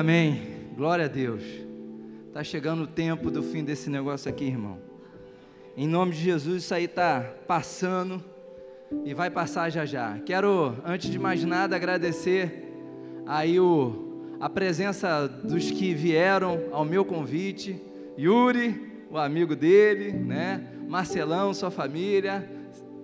Amém. Glória a Deus. Está chegando o tempo do fim desse negócio aqui, irmão. Em nome de Jesus, isso aí está passando e vai passar já já. Quero, antes de mais nada, agradecer aí o, a presença dos que vieram ao meu convite. Yuri, o amigo dele, né? Marcelão, sua família.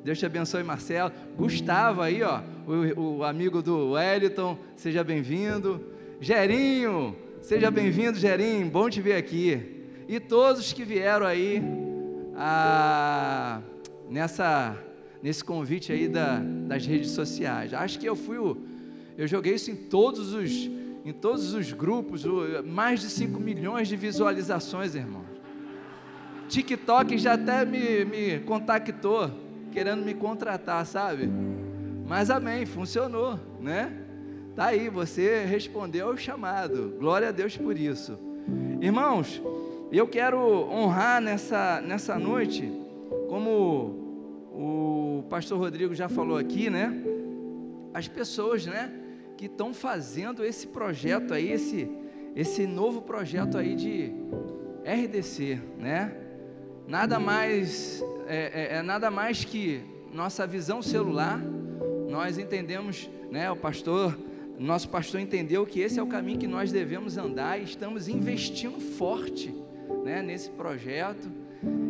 Deus te abençoe, Marcelo. Gustavo aí, ó, o, o amigo do Wellington, seja bem-vindo. Gerinho, seja bem-vindo, Gerinho, bom te ver aqui. E todos que vieram aí a, nessa, nesse convite aí da, das redes sociais. Acho que eu fui o, eu joguei isso em todos os, em todos os grupos, mais de 5 milhões de visualizações, irmão. TikTok já até me, me contactou, querendo me contratar, sabe? Mas amém, funcionou, né? Tá aí, você respondeu ao chamado. Glória a Deus por isso. Irmãos, eu quero honrar nessa, nessa noite, como o pastor Rodrigo já falou aqui, né? As pessoas, né, que estão fazendo esse projeto aí, esse, esse novo projeto aí de RDC, né? Nada mais é, é, é nada mais que nossa visão celular nós entendemos, né, o pastor, nosso pastor entendeu que esse é o caminho que nós devemos andar e estamos investindo forte, né, nesse projeto.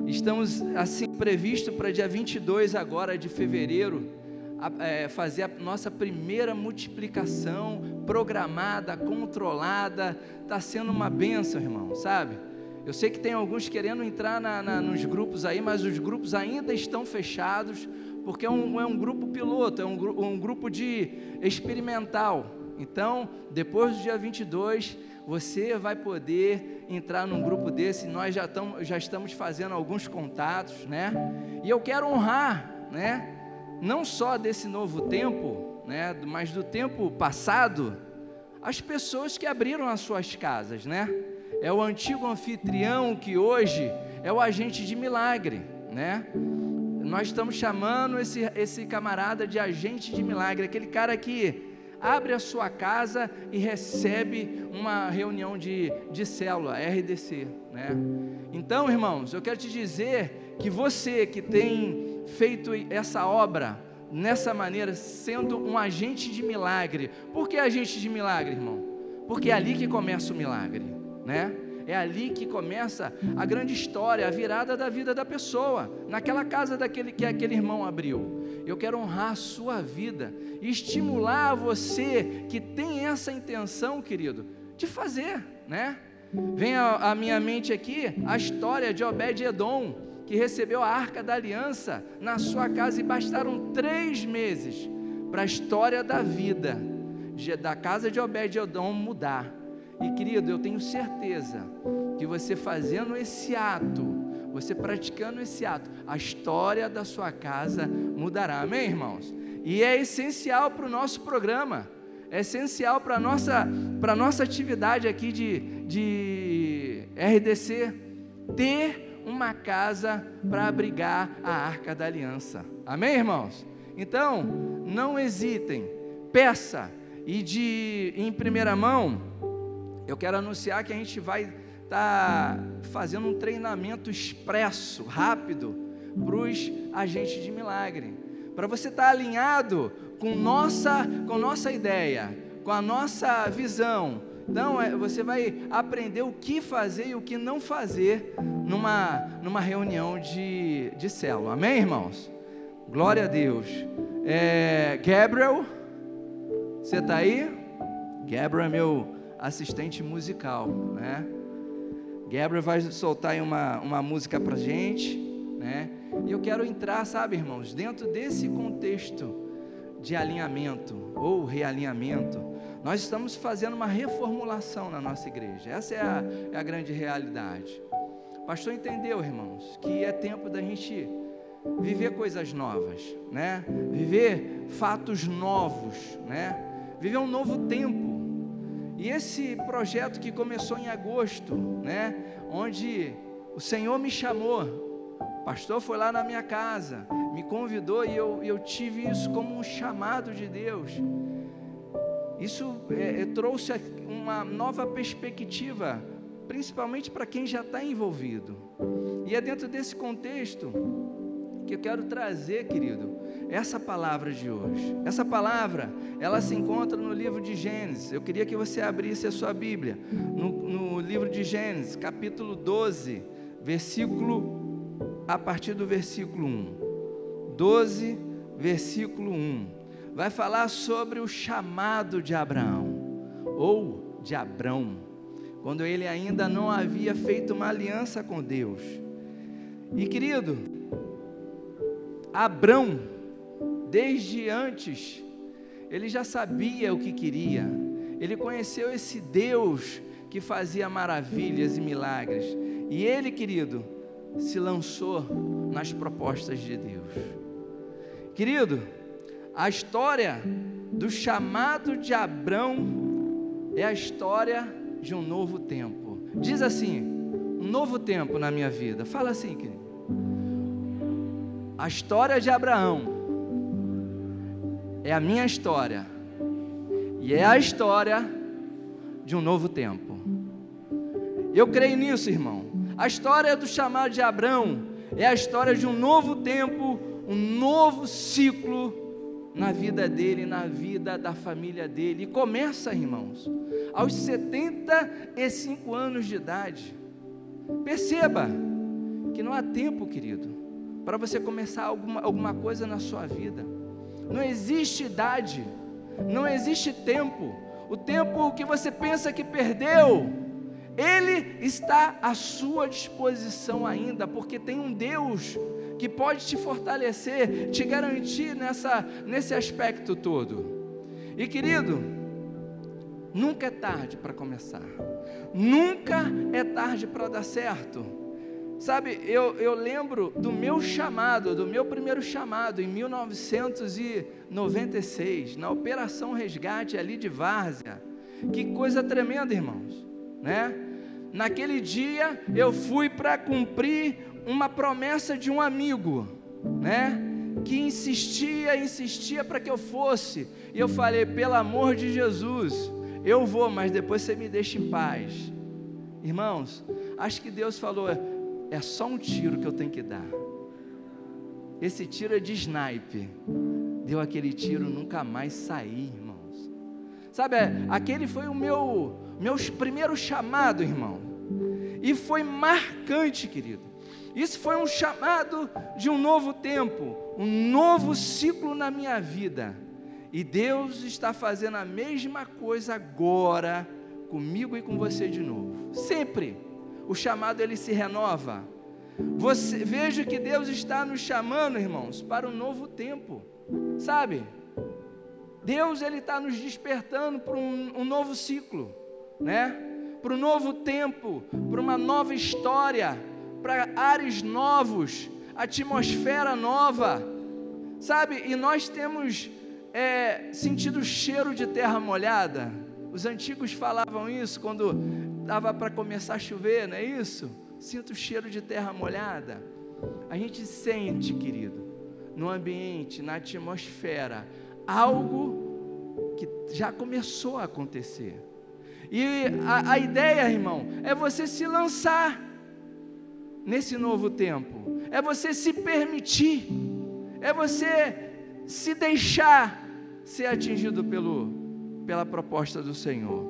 Estamos assim previsto para dia 22 agora de fevereiro a, é, fazer a nossa primeira multiplicação programada, controlada. Está sendo uma benção, irmão, sabe? Eu sei que tem alguns querendo entrar na, na, nos grupos aí, mas os grupos ainda estão fechados porque é um, é um grupo piloto, é um, um grupo de experimental. Então, depois do dia 22, você vai poder entrar num grupo desse. Nós já, tamo, já estamos fazendo alguns contatos, né? E eu quero honrar, né? Não só desse novo tempo, né? Mas do tempo passado, as pessoas que abriram as suas casas, né? É o antigo anfitrião que hoje é o agente de milagre, né? Nós estamos chamando esse, esse camarada de agente de milagre, aquele cara que abre a sua casa e recebe uma reunião de, de célula, RDC. Né? Então, irmãos, eu quero te dizer que você que tem feito essa obra nessa maneira, sendo um agente de milagre, por que agente de milagre, irmão? Porque é ali que começa o milagre, né? É ali que começa a grande história, a virada da vida da pessoa, naquela casa daquele que aquele irmão abriu. Eu quero honrar a sua vida estimular você que tem essa intenção, querido, de fazer, né? Vem à minha mente aqui a história de Obed-Edom, que recebeu a arca da aliança na sua casa e bastaram três meses para a história da vida da casa de Obed-Edom mudar. E querido, eu tenho certeza que você fazendo esse ato, você praticando esse ato, a história da sua casa mudará. Amém, irmãos? E é essencial para o nosso programa, é essencial para a nossa, para nossa atividade aqui de, de RDC, ter uma casa para abrigar a arca da aliança. Amém, irmãos? Então, não hesitem, peça, e de em primeira mão, eu quero anunciar que a gente vai estar tá fazendo um treinamento expresso, rápido, para os agentes de milagre. Para você estar tá alinhado com nossa, com nossa ideia, com a nossa visão. Então, é, você vai aprender o que fazer e o que não fazer numa, numa reunião de, de célula. Amém, irmãos? Glória a Deus. É, Gabriel, você está aí? Gabriel é meu assistente musical, né? Gabriel vai soltar uma, uma música pra gente, né? E eu quero entrar, sabe, irmãos, dentro desse contexto de alinhamento ou realinhamento, nós estamos fazendo uma reformulação na nossa igreja. Essa é a, é a grande realidade. O pastor entendeu, irmãos, que é tempo da gente viver coisas novas, né? Viver fatos novos, né? Viver um novo tempo. E esse projeto que começou em agosto, né, onde o Senhor me chamou, o pastor foi lá na minha casa, me convidou e eu, eu tive isso como um chamado de Deus. Isso é, é, trouxe uma nova perspectiva, principalmente para quem já está envolvido. E é dentro desse contexto que eu quero trazer, querido, essa palavra de hoje. Essa palavra, ela se encontra no livro de Gênesis. Eu queria que você abrisse a sua Bíblia, no, no livro de Gênesis, capítulo 12, versículo, a partir do versículo 1. 12, versículo 1. Vai falar sobre o chamado de Abraão, ou de Abrão, quando ele ainda não havia feito uma aliança com Deus. E querido, Abrão, desde antes, ele já sabia o que queria, ele conheceu esse Deus que fazia maravilhas e milagres, e ele, querido, se lançou nas propostas de Deus. Querido, a história do chamado de Abrão é a história de um novo tempo. Diz assim: um novo tempo na minha vida. Fala assim, querido. A história de Abraão é a minha história e é a história de um novo tempo. Eu creio nisso, irmão. A história do chamado de Abraão é a história de um novo tempo, um novo ciclo na vida dele, na vida da família dele. E começa, irmãos, aos 75 anos de idade. Perceba que não há tempo, querido, para você começar alguma, alguma coisa na sua vida. Não existe idade, não existe tempo. O tempo que você pensa que perdeu, ele está à sua disposição ainda, porque tem um Deus que pode te fortalecer, te garantir nessa, nesse aspecto todo. E querido, nunca é tarde para começar, nunca é tarde para dar certo. Sabe, eu, eu lembro do meu chamado, do meu primeiro chamado em 1996, na Operação Resgate ali de Várzea. Que coisa tremenda, irmãos, né? Naquele dia eu fui para cumprir uma promessa de um amigo, né? Que insistia, insistia para que eu fosse. E eu falei, pelo amor de Jesus, eu vou, mas depois você me deixa em paz. Irmãos, acho que Deus falou, é só um tiro que eu tenho que dar. Esse tiro é de snipe. Deu aquele tiro, nunca mais saí, irmãos. Sabe, aquele foi o meu, meu primeiro chamado, irmão. E foi marcante, querido. Isso foi um chamado de um novo tempo, um novo ciclo na minha vida. E Deus está fazendo a mesma coisa agora comigo e com você de novo. Sempre o chamado ele se renova. Você, veja que Deus está nos chamando, irmãos, para um novo tempo, sabe? Deus ele está nos despertando para um, um novo ciclo, né? Para um novo tempo, para uma nova história, para ares novos, atmosfera nova, sabe? E nós temos é, sentido cheiro de terra molhada. Os antigos falavam isso quando Dava para começar a chover, não é isso? Sinto o cheiro de terra molhada. A gente sente, querido, no ambiente, na atmosfera, algo que já começou a acontecer. E a, a ideia, irmão, é você se lançar nesse novo tempo, é você se permitir, é você se deixar ser atingido pelo, pela proposta do Senhor.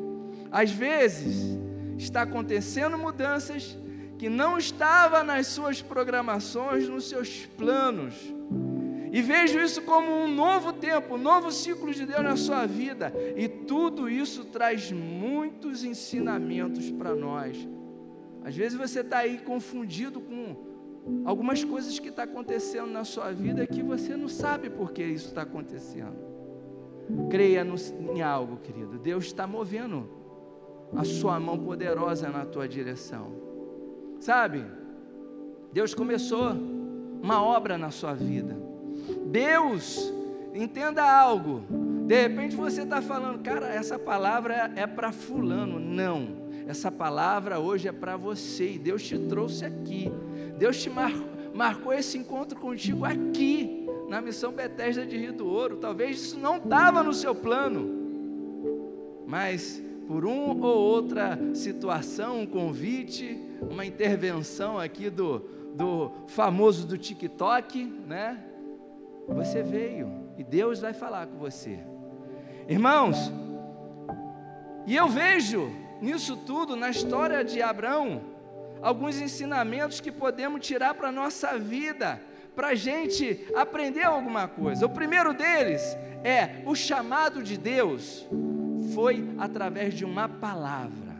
Às vezes, está acontecendo mudanças que não estava nas suas programações, nos seus planos. E vejo isso como um novo tempo, um novo ciclo de Deus na sua vida. E tudo isso traz muitos ensinamentos para nós. Às vezes você está aí confundido com algumas coisas que estão tá acontecendo na sua vida que você não sabe por que isso está acontecendo. Creia no, em algo, querido. Deus está movendo a sua mão poderosa na tua direção. Sabe? Deus começou uma obra na sua vida. Deus, entenda algo. De repente você está falando, cara, essa palavra é para fulano. Não, essa palavra hoje é para você e Deus te trouxe aqui. Deus te mar marcou esse encontro contigo aqui, na missão Bethesda de Rio do Ouro. Talvez isso não estava no seu plano. mas por uma ou outra situação, um convite, uma intervenção aqui do, do famoso do TikTok, né? Você veio e Deus vai falar com você. Irmãos, e eu vejo nisso tudo, na história de Abraão, alguns ensinamentos que podemos tirar para a nossa vida, para a gente aprender alguma coisa. O primeiro deles é o chamado de Deus foi através de uma palavra.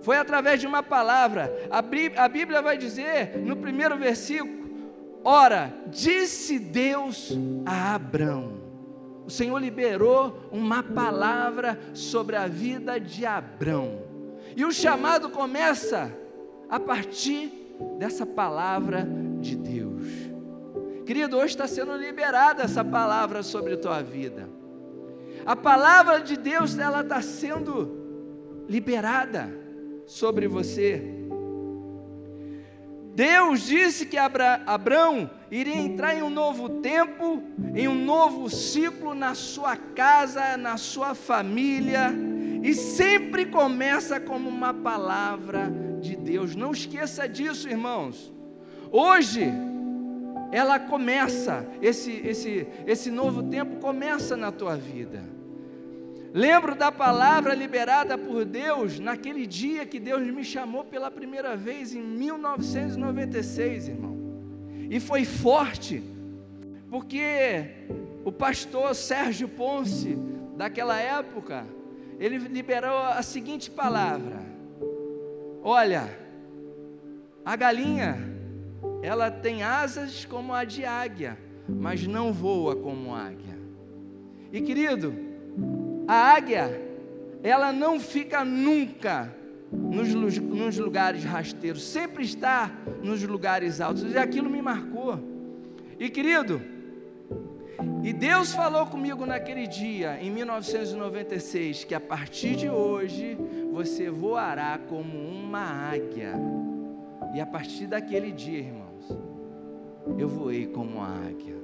Foi através de uma palavra. A Bíblia vai dizer no primeiro versículo: Ora, disse Deus a Abrão. O Senhor liberou uma palavra sobre a vida de Abrão. E o chamado começa a partir dessa palavra de Deus. Querido, hoje está sendo liberada essa palavra sobre a tua vida. A palavra de Deus, ela está sendo liberada sobre você. Deus disse que Abra, Abraão iria entrar em um novo tempo, em um novo ciclo na sua casa, na sua família, e sempre começa como uma palavra de Deus. Não esqueça disso, irmãos. Hoje, ela começa, esse, esse, esse novo tempo começa na tua vida. Lembro da palavra liberada por Deus naquele dia que Deus me chamou pela primeira vez em 1996, irmão. E foi forte, porque o pastor Sérgio Ponce, daquela época, ele liberou a seguinte palavra: Olha, a galinha ela tem asas como a de águia, mas não voa como águia. E querido, a águia, ela não fica nunca nos, nos lugares rasteiros, sempre está nos lugares altos, e aquilo me marcou. E querido, e Deus falou comigo naquele dia, em 1996, que a partir de hoje você voará como uma águia. E a partir daquele dia, irmão, eu voei como a águia.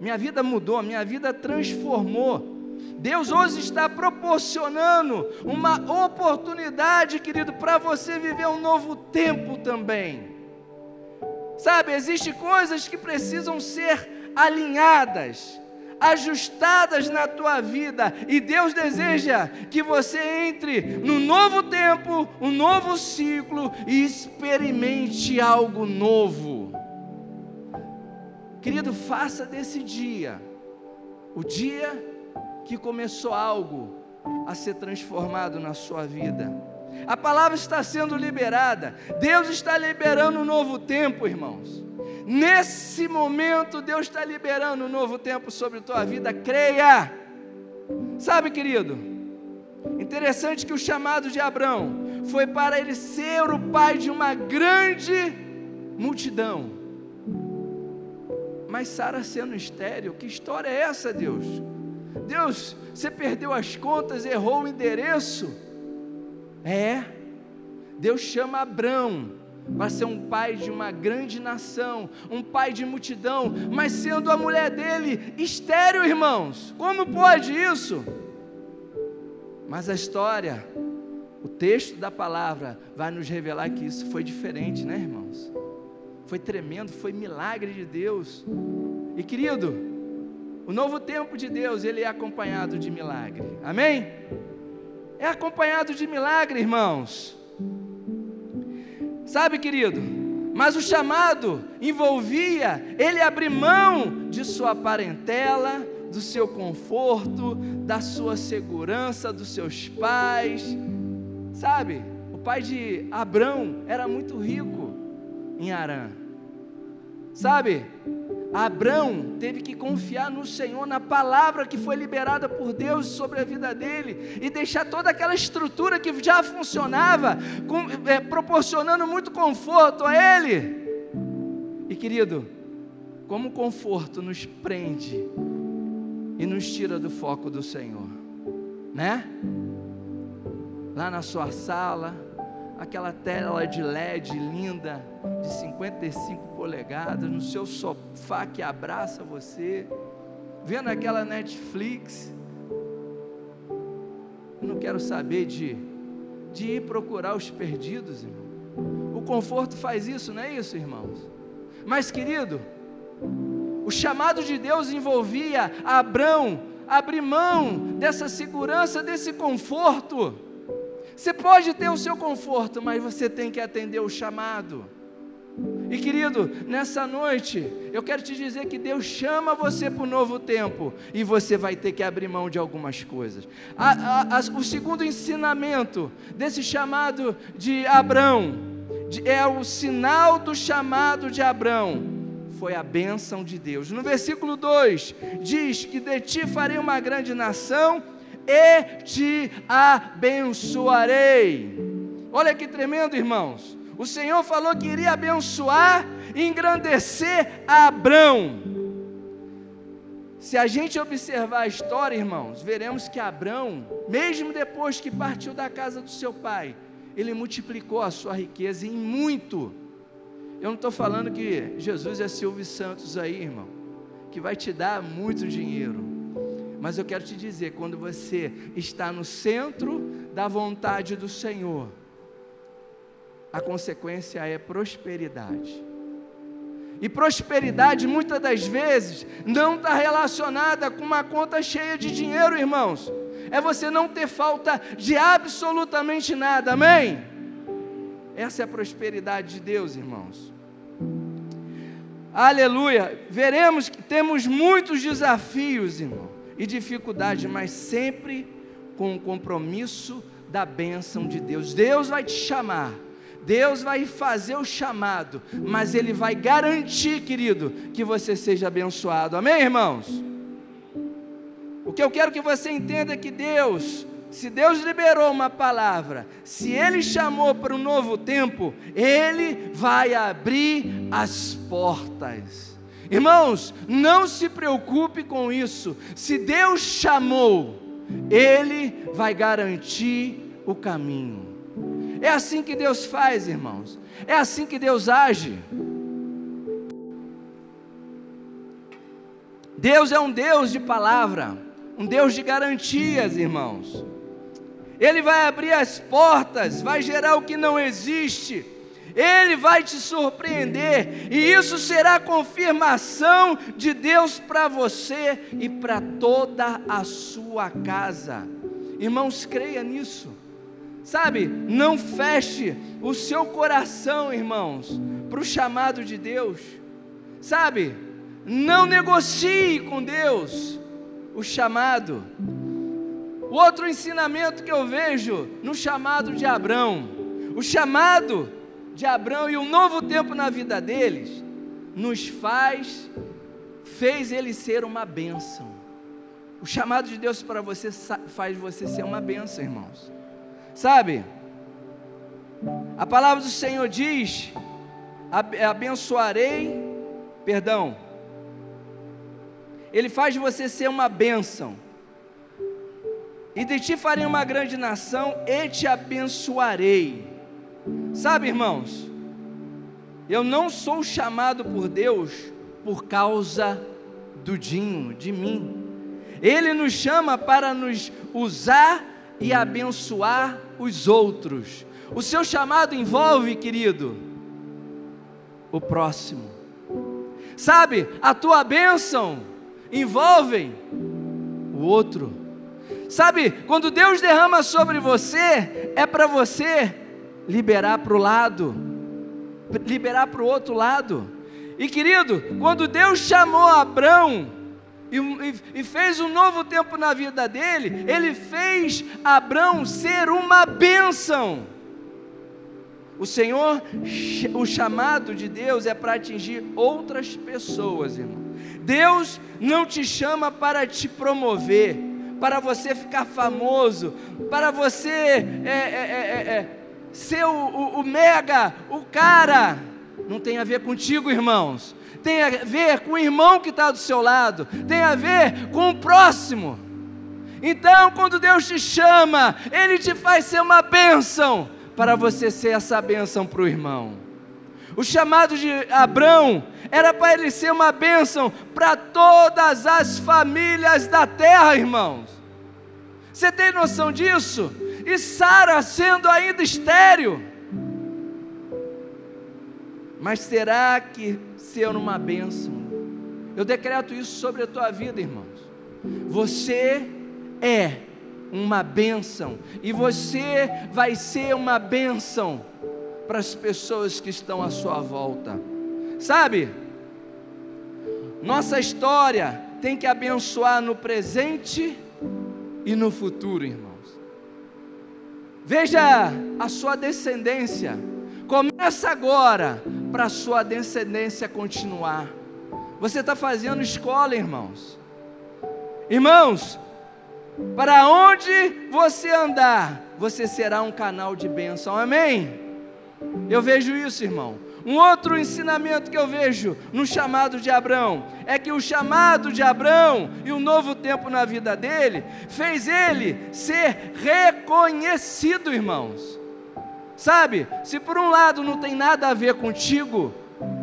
Minha vida mudou, minha vida transformou. Deus hoje está proporcionando uma oportunidade, querido, para você viver um novo tempo também. Sabe, existem coisas que precisam ser alinhadas, ajustadas na tua vida, e Deus deseja que você entre no novo tempo, um novo ciclo e experimente algo novo. Querido, faça desse dia o dia que começou algo a ser transformado na sua vida. A palavra está sendo liberada. Deus está liberando um novo tempo, irmãos. Nesse momento, Deus está liberando um novo tempo sobre a tua vida. Creia. Sabe, querido? Interessante que o chamado de Abraão foi para ele ser o pai de uma grande multidão. Mas Sara sendo estéreo, que história é essa, Deus? Deus, você perdeu as contas, errou o endereço? É. Deus chama Abraão para ser um pai de uma grande nação, um pai de multidão, mas sendo a mulher dele estéreo, irmãos. Como pode isso? Mas a história, o texto da palavra vai nos revelar que isso foi diferente, né, irmãos? Foi tremendo, foi milagre de Deus. E querido, o novo tempo de Deus, ele é acompanhado de milagre. Amém? É acompanhado de milagre, irmãos. Sabe, querido? Mas o chamado envolvia ele abrir mão de sua parentela, do seu conforto, da sua segurança, dos seus pais. Sabe? O pai de Abrão era muito rico em Arã. Sabe? Abraão teve que confiar no Senhor, na palavra que foi liberada por Deus sobre a vida dele, e deixar toda aquela estrutura que já funcionava, com, é, proporcionando muito conforto a ele. E querido, como o conforto nos prende e nos tira do foco do Senhor, né? Lá na sua sala, aquela tela de LED linda, de 55 polegadas, no seu sofá que abraça você, vendo aquela Netflix. Eu não quero saber de, de ir procurar os perdidos, irmão. O conforto faz isso, não é isso, irmãos? Mas, querido, o chamado de Deus envolvia Abraão abrir mão dessa segurança, desse conforto. Você pode ter o seu conforto, mas você tem que atender o chamado. E querido, nessa noite, eu quero te dizer que Deus chama você para o novo tempo e você vai ter que abrir mão de algumas coisas. A, a, a, o segundo ensinamento desse chamado de Abrão de, é o sinal do chamado de Abrão. Foi a bênção de Deus. No versículo 2 diz que de ti farei uma grande nação e te abençoarei. Olha que tremendo, irmãos. O Senhor falou que iria abençoar e engrandecer Abrão. Se a gente observar a história, irmãos, veremos que Abrão, mesmo depois que partiu da casa do seu pai, ele multiplicou a sua riqueza em muito. Eu não estou falando que Jesus é Silvio Santos aí, irmão, que vai te dar muito dinheiro. Mas eu quero te dizer, quando você está no centro da vontade do Senhor, a consequência é prosperidade. E prosperidade, muitas das vezes, não está relacionada com uma conta cheia de dinheiro, irmãos. É você não ter falta de absolutamente nada, amém? Essa é a prosperidade de Deus, irmãos. Aleluia. Veremos que temos muitos desafios, irmão, e dificuldades, mas sempre com o compromisso da bênção de Deus. Deus vai te chamar Deus vai fazer o chamado, mas Ele vai garantir, querido, que você seja abençoado. Amém, irmãos? O que eu quero que você entenda é que Deus, se Deus liberou uma palavra, se Ele chamou para um novo tempo, Ele vai abrir as portas. Irmãos, não se preocupe com isso. Se Deus chamou, Ele vai garantir o caminho. É assim que Deus faz, irmãos. É assim que Deus age. Deus é um Deus de palavra, um Deus de garantias, irmãos. Ele vai abrir as portas, vai gerar o que não existe. Ele vai te surpreender, e isso será confirmação de Deus para você e para toda a sua casa. Irmãos, creia nisso. Sabe, não feche o seu coração, irmãos, para o chamado de Deus. Sabe, não negocie com Deus o chamado. O outro ensinamento que eu vejo no chamado de Abraão, o chamado de Abraão e o novo tempo na vida deles, nos faz, fez ele ser uma bênção. O chamado de Deus para você faz você ser uma bênção, irmãos. Sabe? A palavra do Senhor diz: abençoarei, perdão. Ele faz você ser uma bênção. E de ti farei uma grande nação e te abençoarei. Sabe, irmãos? Eu não sou chamado por Deus por causa do Dinho, de mim. Ele nos chama para nos usar e abençoar os outros. O seu chamado envolve, querido, o próximo. Sabe, a tua bênção envolve o outro. Sabe, quando Deus derrama sobre você, é para você liberar para o lado, liberar para o outro lado. E querido, quando Deus chamou Abraão, e, e, fez um novo tempo na vida dele, ele fez Abraão ser uma bênção. O Senhor, o chamado de Deus é para atingir outras pessoas, irmão. Deus não te chama para te promover, para você ficar famoso, para você é, é, é, é ser o, o, o mega, o cara. Não tem a ver contigo, irmãos tem a ver com o irmão que está do seu lado, tem a ver com o próximo. Então, quando Deus te chama, Ele te faz ser uma bênção, para você ser essa bênção para o irmão. O chamado de Abrão era para ele ser uma bênção para todas as famílias da terra, irmãos. Você tem noção disso? E Sara sendo ainda estéreo. Mas será que ser uma bênção? Eu decreto isso sobre a tua vida, irmãos. Você é uma bênção, e você vai ser uma bênção para as pessoas que estão à sua volta. Sabe? Nossa história tem que abençoar no presente e no futuro, irmãos. Veja a sua descendência. Começa agora para a sua descendência continuar. Você está fazendo escola, irmãos. Irmãos, para onde você andar, você será um canal de bênção. Amém? Eu vejo isso, irmão. Um outro ensinamento que eu vejo no chamado de Abraão é que o chamado de Abraão e o novo tempo na vida dele fez ele ser reconhecido, irmãos. Sabe, se por um lado não tem nada a ver contigo,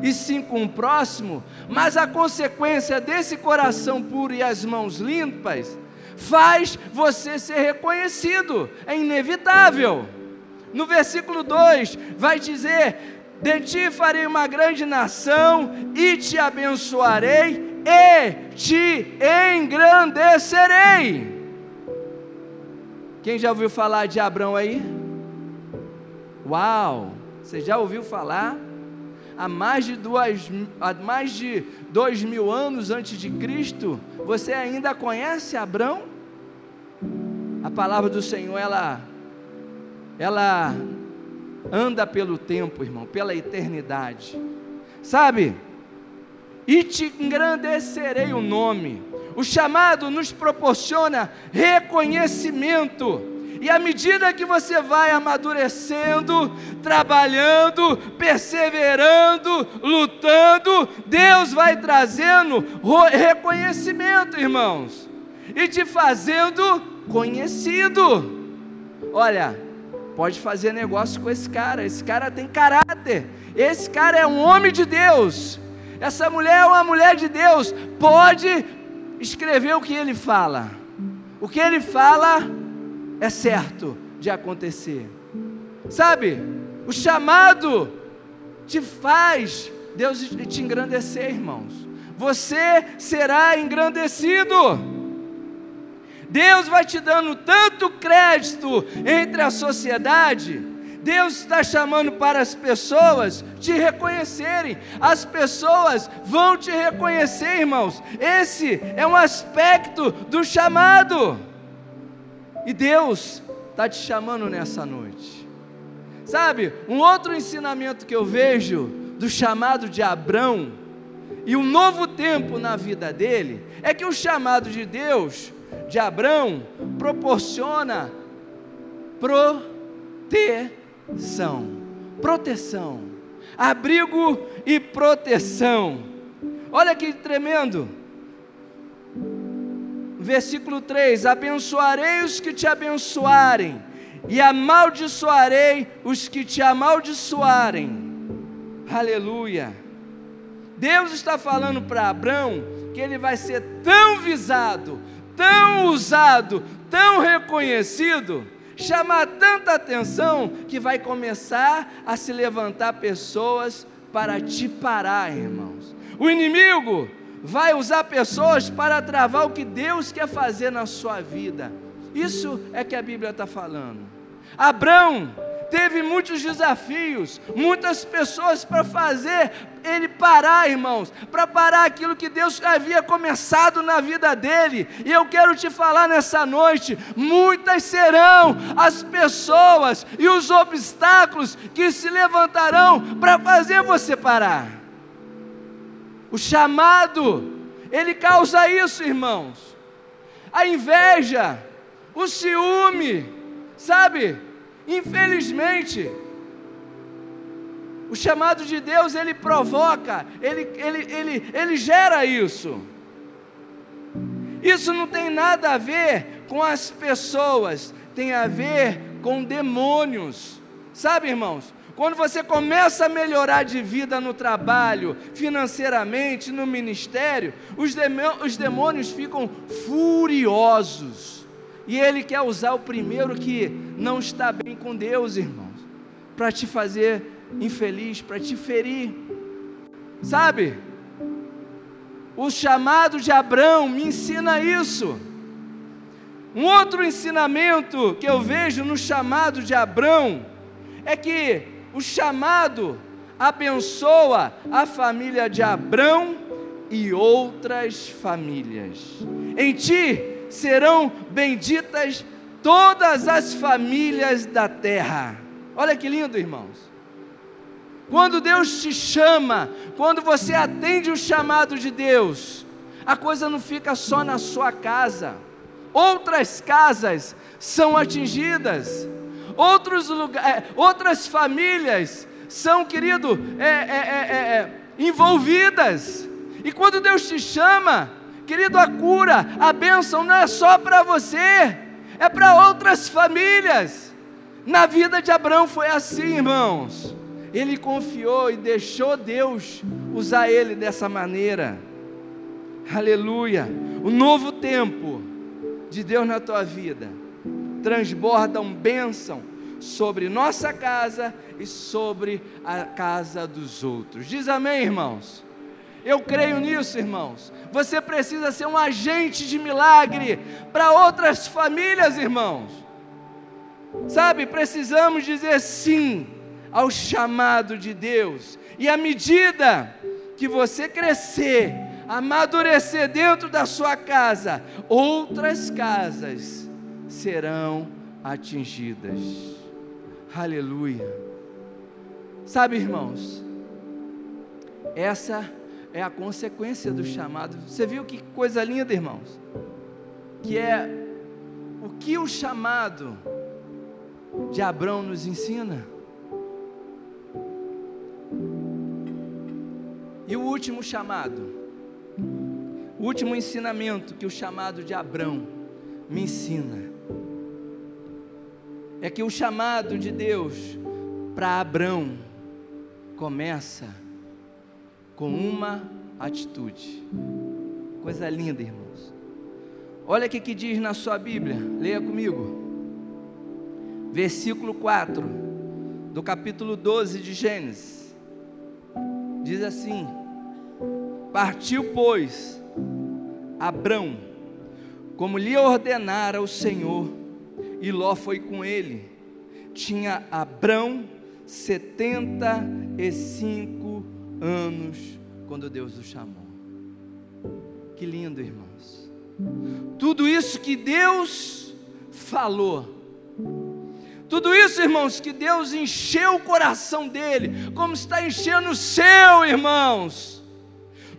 e sim com o próximo, mas a consequência desse coração puro e as mãos limpas faz você ser reconhecido, é inevitável. No versículo 2 vai dizer: de ti farei uma grande nação, e te abençoarei, e te engrandecerei. Quem já ouviu falar de Abraão aí? Uau! Você já ouviu falar? Há mais de dois, há mais de dois mil anos antes de Cristo, você ainda conhece Abraão? A palavra do Senhor, ela, ela anda pelo tempo, irmão, pela eternidade. Sabe? E te engrandecerei o nome. O chamado nos proporciona reconhecimento. E à medida que você vai amadurecendo, trabalhando, perseverando, lutando, Deus vai trazendo reconhecimento, irmãos, e te fazendo conhecido. Olha, pode fazer negócio com esse cara. Esse cara tem caráter. Esse cara é um homem de Deus. Essa mulher é uma mulher de Deus. Pode escrever o que ele fala. O que ele fala é certo de acontecer. Sabe? O chamado te faz Deus te engrandecer, irmãos. Você será engrandecido. Deus vai te dando tanto crédito entre a sociedade. Deus está chamando para as pessoas te reconhecerem. As pessoas vão te reconhecer, irmãos. Esse é um aspecto do chamado. E Deus está te chamando nessa noite. Sabe, um outro ensinamento que eu vejo do chamado de Abrão e um novo tempo na vida dele é que o chamado de Deus de Abrão proporciona proteção. Proteção. Abrigo e proteção. Olha que tremendo. Versículo 3: Abençoarei os que te abençoarem, e amaldiçoarei os que te amaldiçoarem. Aleluia. Deus está falando para Abraão que ele vai ser tão visado, tão usado, tão reconhecido, chamar tanta atenção que vai começar a se levantar pessoas para te parar, irmãos. O inimigo vai usar pessoas para travar o que Deus quer fazer na sua vida. Isso é que a Bíblia está falando. Abraão teve muitos desafios, muitas pessoas para fazer ele parar, irmãos, para parar aquilo que Deus havia começado na vida dele. E eu quero te falar nessa noite: muitas serão as pessoas e os obstáculos que se levantarão para fazer você parar. O chamado, ele causa isso, irmãos. A inveja, o ciúme, sabe? Infelizmente, o chamado de Deus ele provoca, ele, ele, ele, ele gera isso. Isso não tem nada a ver com as pessoas, tem a ver com demônios. Sabe, irmãos? Quando você começa a melhorar de vida no trabalho, financeiramente, no ministério, os, demônios ficam furiosos E ele quer usar o primeiro que não está bem com Deus, irmãos, para te fazer infeliz, para te ferir. Sabe? O chamado de Abraão me ensina isso. Um outro ensinamento que eu vejo no chamado de Abraão é que o chamado abençoa a família de Abraão e outras famílias. Em ti serão benditas todas as famílias da terra. Olha que lindo, irmãos. Quando Deus te chama, quando você atende o chamado de Deus, a coisa não fica só na sua casa. Outras casas são atingidas, outros lugares, é, outras famílias são, querido, é, é, envolvidas. E quando Deus te chama, querido, a cura, a bênção não é só para você, é para outras famílias. Na vida de Abraão foi assim, irmãos ele confiou e deixou Deus usar ele dessa maneira. Aleluia. O novo tempo de Deus na tua vida transbordam bênção sobre nossa casa e sobre a casa dos outros. Diz amém, irmãos. Eu creio nisso, irmãos. Você precisa ser um agente de milagre para outras famílias, irmãos. Sabe, precisamos dizer sim ao chamado de Deus. E à medida que você crescer, amadurecer dentro da sua casa, outras casas serão atingidas. Aleluia. Sabe, irmãos, essa é a consequência do chamado. Você viu que coisa linda, irmãos? Que é o que o chamado de Abraão nos ensina. E o último chamado, o último ensinamento que o chamado de Abrão me ensina, é que o chamado de Deus para Abrão começa com uma atitude. Coisa linda, irmãos. Olha o que, diz na sua Bíblia, leia comigo. Versículo 4 do capítulo 12 de Gênesis. Diz assim: Partiu, pois, Abrão, como lhe ordenara o Senhor, e Ló foi com ele. Tinha Abrão setenta e cinco anos quando Deus o chamou. Que lindo, irmãos. Tudo isso que Deus falou. Tudo isso, irmãos, que Deus encheu o coração dele, como está enchendo o seu, irmãos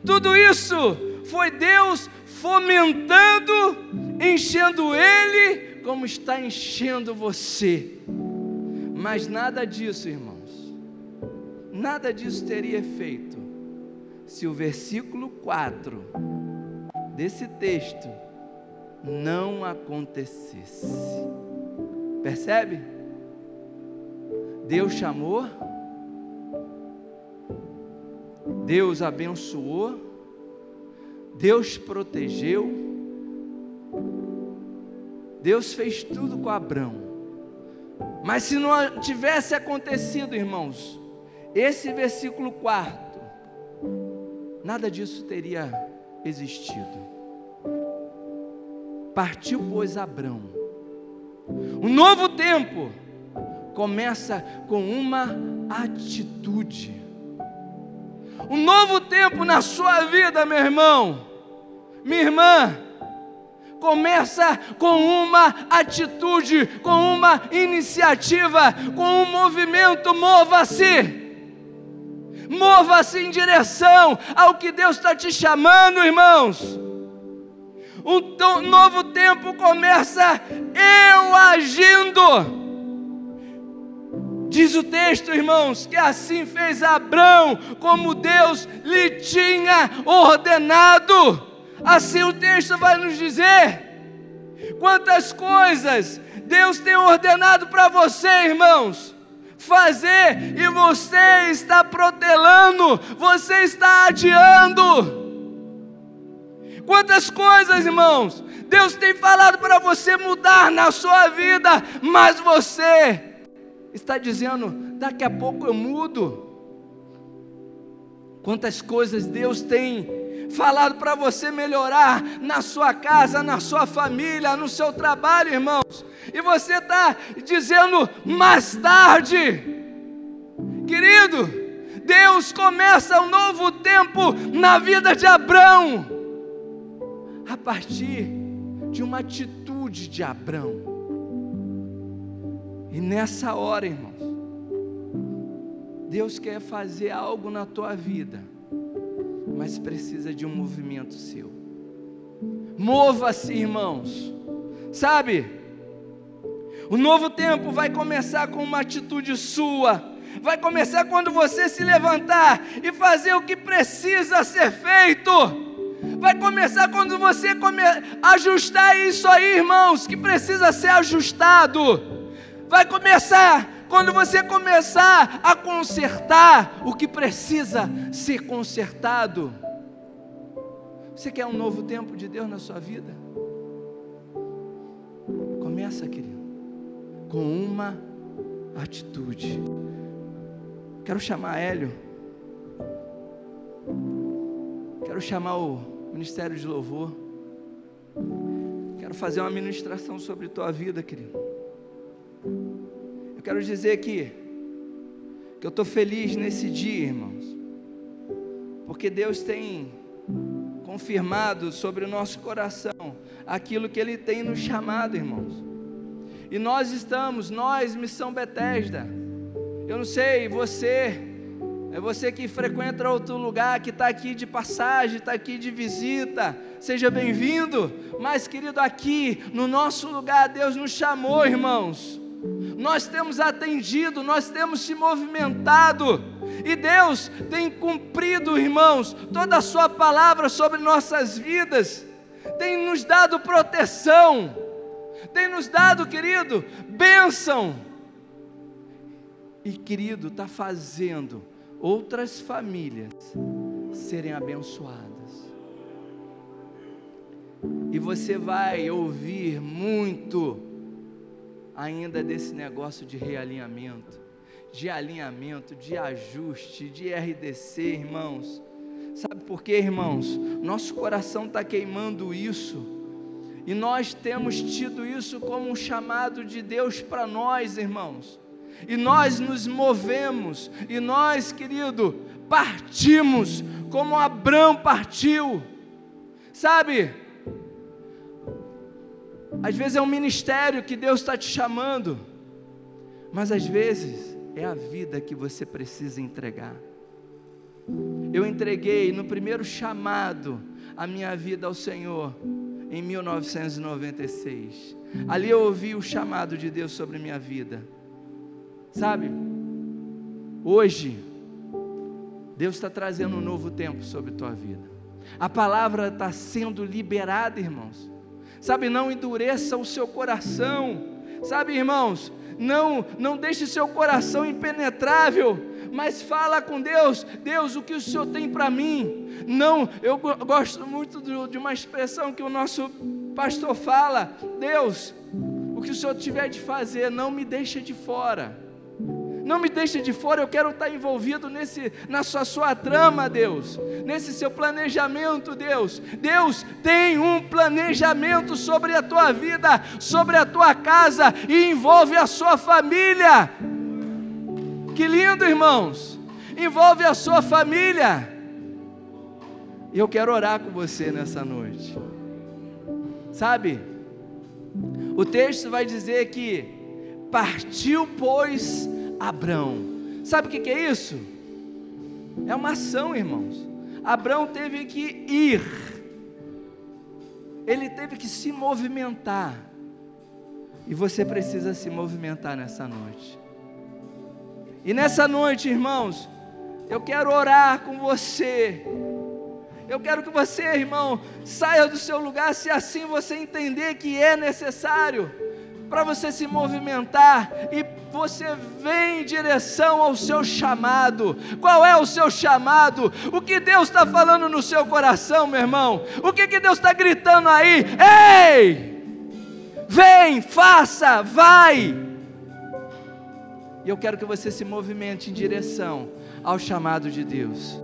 tudo isso foi Deus fomentando, enchendo ele, como está enchendo você. Mas nada disso, irmãos, nada disso teria efeito se o versículo 4 desse texto não acontecesse. Percebe? Deus chamou, Deus abençoou, Deus protegeu, Deus fez tudo com Abraão. Mas se não tivesse acontecido, irmãos, esse versículo quarto, nada disso teria existido. Partiu, pois, Abraão. Um novo tempo começa com uma atitude um novo tempo na sua vida, meu irmão, minha irmã. Começa com uma atitude, com uma iniciativa, com um movimento, mova-se. Mova-se em direção ao que Deus está te chamando, irmãos. Um novo tempo começa eu agindo Diz o texto, irmãos, que assim fez Abraão, como Deus lhe tinha ordenado. Assim o texto vai nos dizer. Quantas coisas Deus tem ordenado para você, irmãos, fazer e você está protelando, você está adiando. Quantas coisas, irmãos, Deus tem falado para você mudar na sua vida, mas você está dizendo: daqui a pouco eu mudo. Quantas coisas Deus tem falado para você melhorar na sua casa, na sua família, no seu trabalho, irmãos, e você está dizendo mais tarde, querido, Deus começa um novo tempo na vida de Abraão, a partir de uma atitude de Abraão. E nessa hora, irmãos, Deus quer fazer algo na tua vida, mas precisa de um movimento seu. Mova-se, irmãos. Sabe? O novo tempo vai começar com uma atitude sua. Vai começar quando você se levantar e fazer o que precisa ser feito. Vai começar quando você come... ajustar isso aí, irmãos, que precisa ser ajustado vai começar quando você começar a consertar o que precisa ser consertado. Você quer um novo tempo de Deus na sua vida? Começa, querido, com uma atitude. Quero chamar Hélio. Quero chamar o Ministério de Louvor. Quero fazer uma ministração sobre tua vida, querido. Eu quero dizer que, que eu estou feliz nesse dia, irmãos, porque Deus tem confirmado sobre o nosso coração aquilo que Ele tem nos chamado, irmãos. E nós estamos, nós, Missão Betesda. Eu não sei, você, é você que frequenta outro lugar, que está aqui de passagem, está aqui de visita, seja bem-vindo. Mas, querido, aqui no nosso lugar, Deus nos chamou, irmãos, nós temos atendido, nós temos se movimentado, e Deus tem cumprido, irmãos, toda a Sua palavra sobre nossas vidas, tem nos dado proteção, tem nos dado, querido, bênção, e querido, está fazendo outras famílias serem abençoadas. E você vai ouvir muito ainda desse negócio de realinhamento, de alinhamento, de ajuste, de RDC, irmãos. Sabe por quê, irmãos? Nosso coração está queimando isso. E nós temos tido isso como um chamado de Deus para nós, irmãos. E nós nos movemos, e nós, querido, partimos como Abraão partiu. Sabe? Às vezes é um ministério que Deus está te chamando, mas às vezes é a vida que você precisa entregar. Eu entreguei no primeiro chamado a minha vida ao Senhor em 1996. Ali eu ouvi o chamado de Deus sobre minha vida. Sabe? Hoje Deus está trazendo um novo tempo sobre tua vida. A palavra está sendo liberada, irmãos sabe, não endureça o seu coração, sabe, irmãos, não, não deixe seu coração impenetrável, mas fala com Deus, Deus, o que o Senhor tem para mim? Não, eu gosto muito de uma expressão que o nosso pastor fala, Deus, o que o Senhor tiver de fazer, não me deixa de fora. Não me deixe de fora, eu quero estar envolvido nesse, na sua, sua trama, Deus, nesse seu planejamento, Deus. Deus tem um planejamento sobre a tua vida, sobre a tua casa e envolve a sua família. Que lindo, irmãos! Envolve a sua família. E eu quero orar com você nessa noite. Sabe? O texto vai dizer que partiu, pois, Abrão. Sabe o que é isso? É uma ação, irmãos. Abrão teve que ir, ele teve que se movimentar, e você precisa se movimentar nessa noite. E nessa noite, irmãos, eu quero orar com você. Eu quero que você, irmão, saia do seu lugar se assim você entender que é necessário para você se movimentar e você vem em direção ao seu chamado. Qual é o seu chamado? O que Deus está falando no seu coração, meu irmão? O que, que Deus está gritando aí? Ei! Vem, faça, vai! E eu quero que você se movimente em direção ao chamado de Deus.